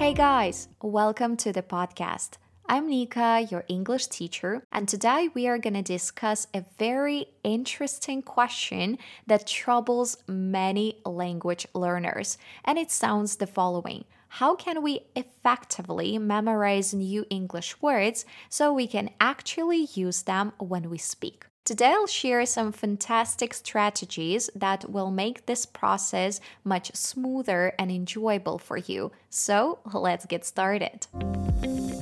Hey guys, welcome to the podcast. I'm Nika, your English teacher, and today we are going to discuss a very interesting question that troubles many language learners. And it sounds the following How can we effectively memorize new English words so we can actually use them when we speak? Today, I'll share some fantastic strategies that will make this process much smoother and enjoyable for you. So, let's get started.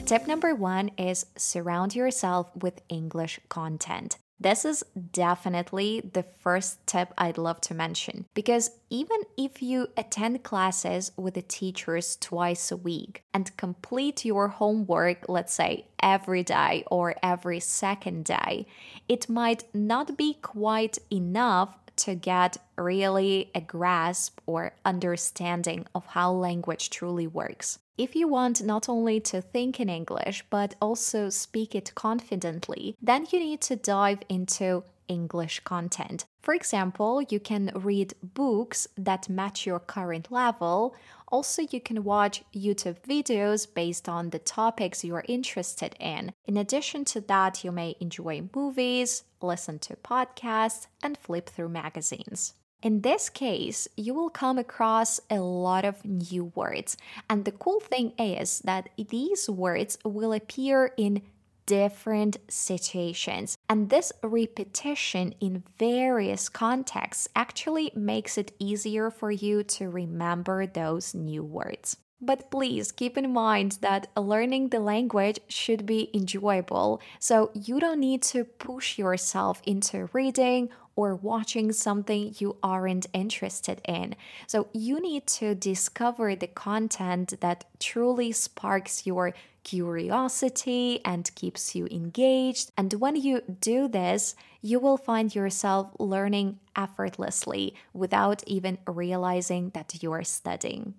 Tip number one is surround yourself with English content. This is definitely the first tip I'd love to mention because even if you attend classes with the teachers twice a week and complete your homework, let's say every day or every second day, it might not be quite enough to get really a grasp or understanding of how language truly works. If you want not only to think in English but also speak it confidently, then you need to dive into English content. For example, you can read books that match your current level. Also, you can watch YouTube videos based on the topics you're interested in. In addition to that, you may enjoy movies, listen to podcasts, and flip through magazines. In this case, you will come across a lot of new words. And the cool thing is that these words will appear in different situations. And this repetition in various contexts actually makes it easier for you to remember those new words. But please keep in mind that learning the language should be enjoyable, so you don't need to push yourself into reading or watching something you aren't interested in. So you need to discover the content that truly sparks your curiosity and keeps you engaged. And when you do this, you will find yourself learning effortlessly without even realizing that you're studying.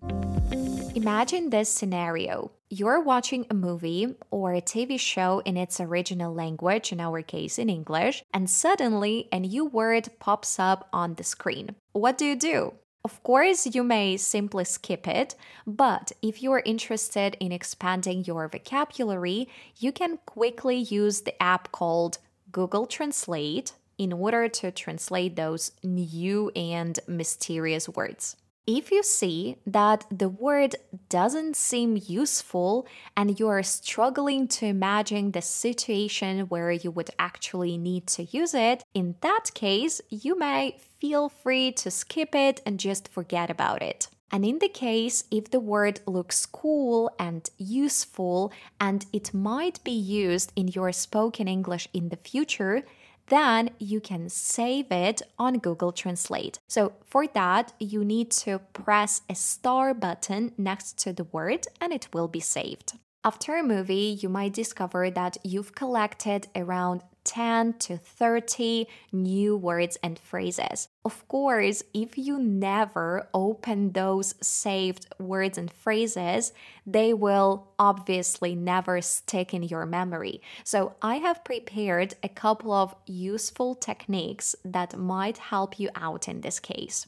Imagine this scenario. You're watching a movie or a TV show in its original language, in our case in English, and suddenly a new word pops up on the screen. What do you do? Of course, you may simply skip it, but if you are interested in expanding your vocabulary, you can quickly use the app called Google Translate in order to translate those new and mysterious words. If you see that the word doesn't seem useful and you are struggling to imagine the situation where you would actually need to use it, in that case, you may feel free to skip it and just forget about it. And in the case, if the word looks cool and useful and it might be used in your spoken English in the future, then you can save it on Google Translate. So for that, you need to press a star button next to the word and it will be saved. After a movie, you might discover that you've collected around 10 to 30 new words and phrases. Of course, if you never open those saved words and phrases, they will obviously never stick in your memory. So, I have prepared a couple of useful techniques that might help you out in this case.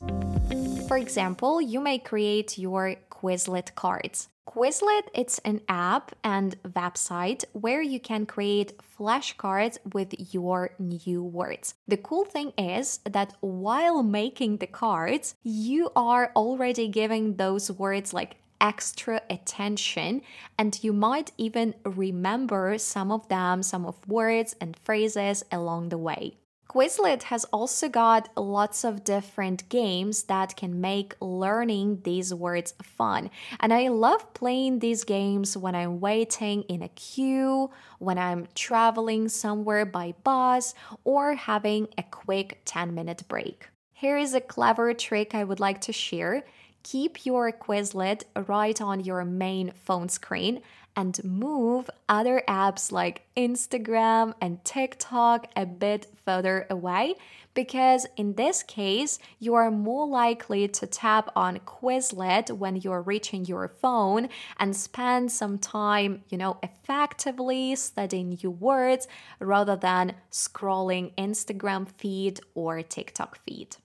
For example, you may create your Quizlet cards. Quizlet it's an app and website where you can create flashcards with your new words. The cool thing is that while making the cards, you are already giving those words like extra attention and you might even remember some of them, some of words and phrases along the way. Quizlet has also got lots of different games that can make learning these words fun. And I love playing these games when I'm waiting in a queue, when I'm traveling somewhere by bus, or having a quick 10 minute break. Here is a clever trick I would like to share. Keep your Quizlet right on your main phone screen and move other apps like Instagram and TikTok a bit further away because in this case, you are more likely to tap on Quizlet when you're reaching your phone and spend some time, you know, effectively studying new words rather than scrolling Instagram feed or TikTok feed.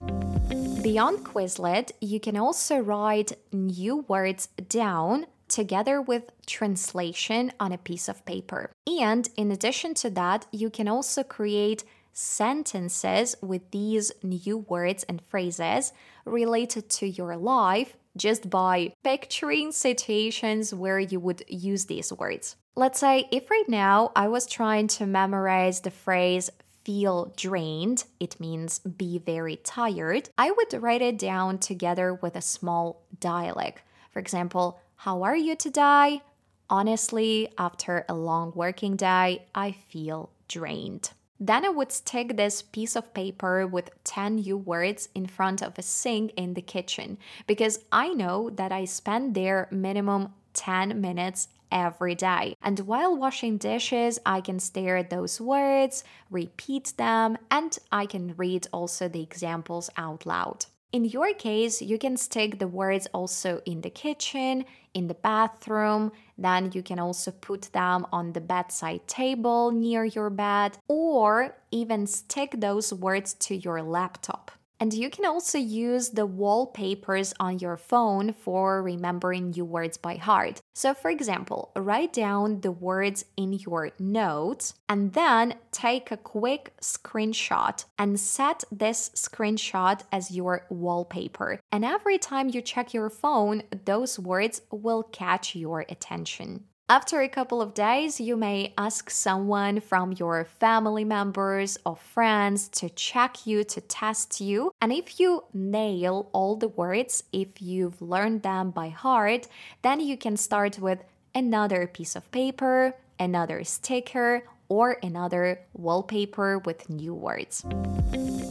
Beyond Quizlet, you can also write new words down together with translation on a piece of paper. And in addition to that, you can also create sentences with these new words and phrases related to your life just by picturing situations where you would use these words. Let's say if right now I was trying to memorize the phrase feel drained, it means be very tired, I would write it down together with a small dialect. For example, how are you today? Honestly, after a long working day, I feel drained. Then I would stick this piece of paper with 10 new words in front of a sink in the kitchen because I know that I spend there minimum 10 minutes every day. And while washing dishes, I can stare at those words, repeat them, and I can read also the examples out loud. In your case, you can stick the words also in the kitchen, in the bathroom, then you can also put them on the bedside table near your bed, or even stick those words to your laptop. And you can also use the wallpapers on your phone for remembering new words by heart. So, for example, write down the words in your notes and then take a quick screenshot and set this screenshot as your wallpaper. And every time you check your phone, those words will catch your attention. After a couple of days, you may ask someone from your family members or friends to check you, to test you. And if you nail all the words, if you've learned them by heart, then you can start with another piece of paper, another sticker, or another wallpaper with new words.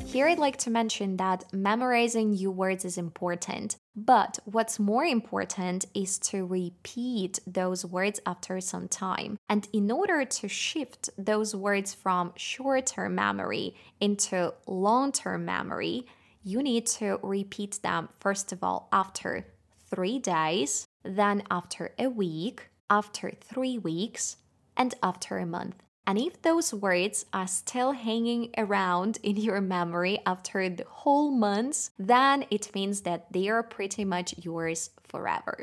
Here, I'd like to mention that memorizing new words is important, but what's more important is to repeat those words after some time. And in order to shift those words from short term memory into long term memory, you need to repeat them first of all after three days, then after a week, after three weeks, and after a month. And if those words are still hanging around in your memory after the whole months, then it means that they are pretty much yours forever.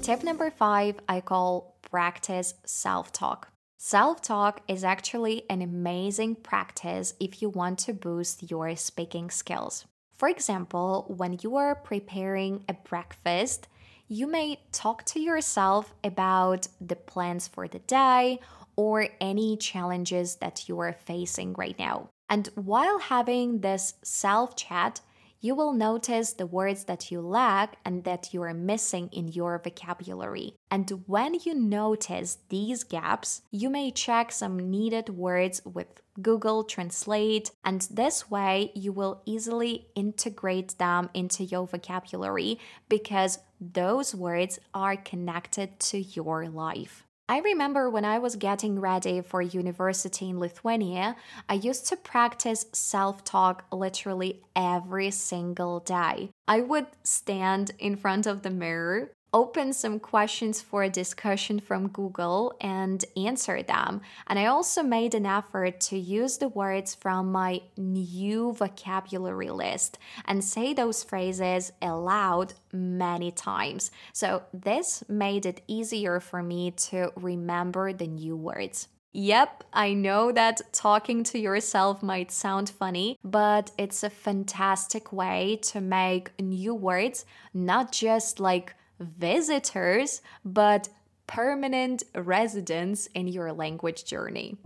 Tip number five, I call practice self talk. Self talk is actually an amazing practice if you want to boost your speaking skills. For example, when you are preparing a breakfast, you may talk to yourself about the plans for the day or any challenges that you are facing right now. And while having this self chat, you will notice the words that you lack and that you are missing in your vocabulary. And when you notice these gaps, you may check some needed words with Google Translate, and this way you will easily integrate them into your vocabulary because those words are connected to your life. I remember when I was getting ready for university in Lithuania, I used to practice self talk literally every single day. I would stand in front of the mirror, open some questions for a discussion from Google and answer them. And I also made an effort to use the words from my new vocabulary list and say those phrases aloud many times. So this made it easier for me to remember the new words. Yep, I know that talking to yourself might sound funny, but it's a fantastic way to make new words not just like visitors, but permanent residents in your language journey.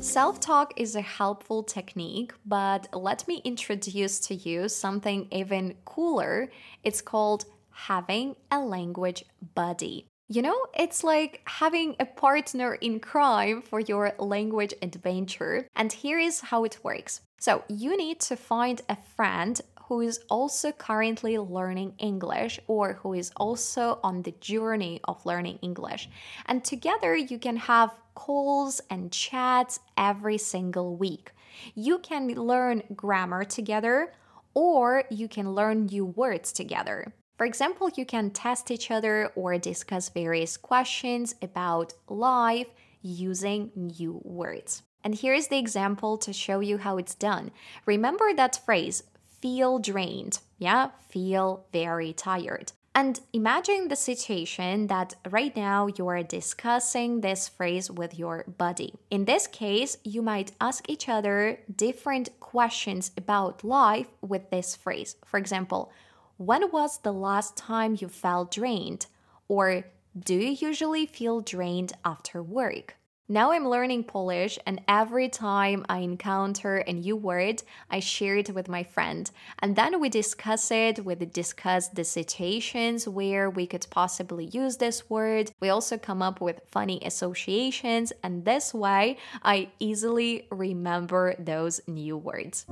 Self talk is a helpful technique, but let me introduce to you something even cooler. It's called having a language buddy. You know, it's like having a partner in crime for your language adventure. And here is how it works. So, you need to find a friend who is also currently learning English or who is also on the journey of learning English. And together you can have calls and chats every single week. You can learn grammar together or you can learn new words together. For example, you can test each other or discuss various questions about life using new words. And here's the example to show you how it's done. Remember that phrase, feel drained. Yeah, feel very tired. And imagine the situation that right now you are discussing this phrase with your buddy. In this case, you might ask each other different questions about life with this phrase. For example, when was the last time you felt drained? Or do you usually feel drained after work? Now I'm learning Polish, and every time I encounter a new word, I share it with my friend. And then we discuss it, we discuss the situations where we could possibly use this word. We also come up with funny associations, and this way I easily remember those new words.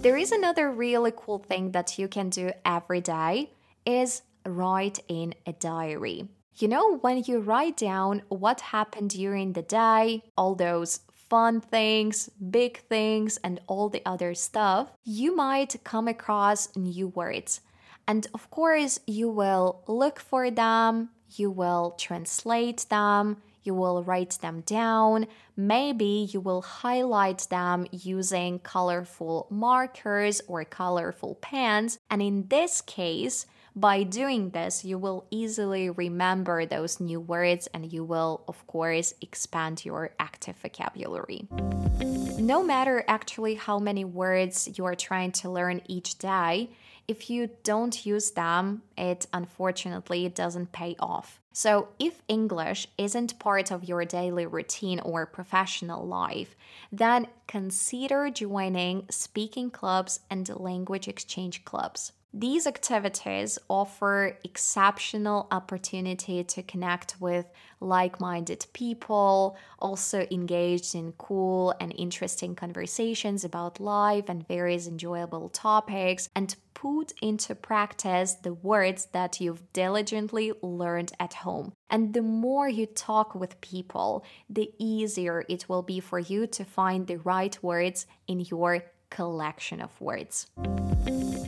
There is another really cool thing that you can do every day is write in a diary. You know, when you write down what happened during the day, all those fun things, big things, and all the other stuff, you might come across new words. And of course, you will look for them, you will translate them, you will write them down. Maybe you will highlight them using colorful markers or colorful pens. And in this case, by doing this, you will easily remember those new words and you will, of course, expand your active vocabulary. No matter actually how many words you are trying to learn each day, if you don't use them, it unfortunately doesn't pay off. So, if English isn't part of your daily routine or professional life, then consider joining speaking clubs and language exchange clubs. These activities offer exceptional opportunity to connect with like-minded people, also engaged in cool and interesting conversations about life and various enjoyable topics and put into practice the words that you've diligently learned at home. And the more you talk with people, the easier it will be for you to find the right words in your collection of words.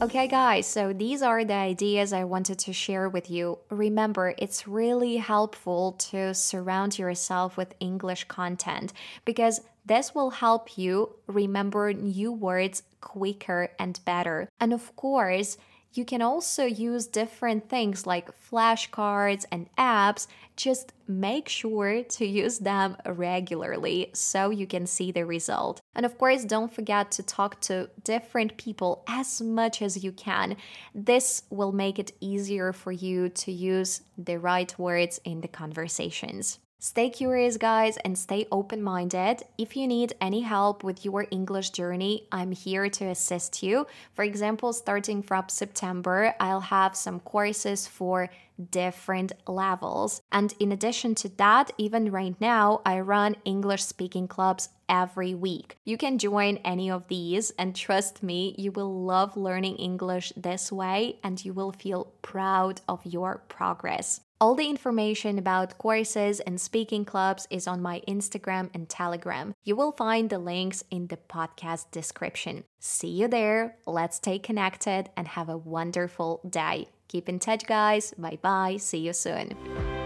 Okay, guys, so these are the ideas I wanted to share with you. Remember, it's really helpful to surround yourself with English content because this will help you remember new words quicker and better. And of course, you can also use different things like flashcards and apps. Just make sure to use them regularly so you can see the result. And of course, don't forget to talk to different people as much as you can. This will make it easier for you to use the right words in the conversations. Stay curious, guys, and stay open minded. If you need any help with your English journey, I'm here to assist you. For example, starting from September, I'll have some courses for different levels. And in addition to that, even right now, I run English speaking clubs every week. You can join any of these, and trust me, you will love learning English this way and you will feel proud of your progress. All the information about courses and speaking clubs is on my Instagram and Telegram. You will find the links in the podcast description. See you there. Let's stay connected and have a wonderful day. Keep in touch, guys. Bye bye. See you soon.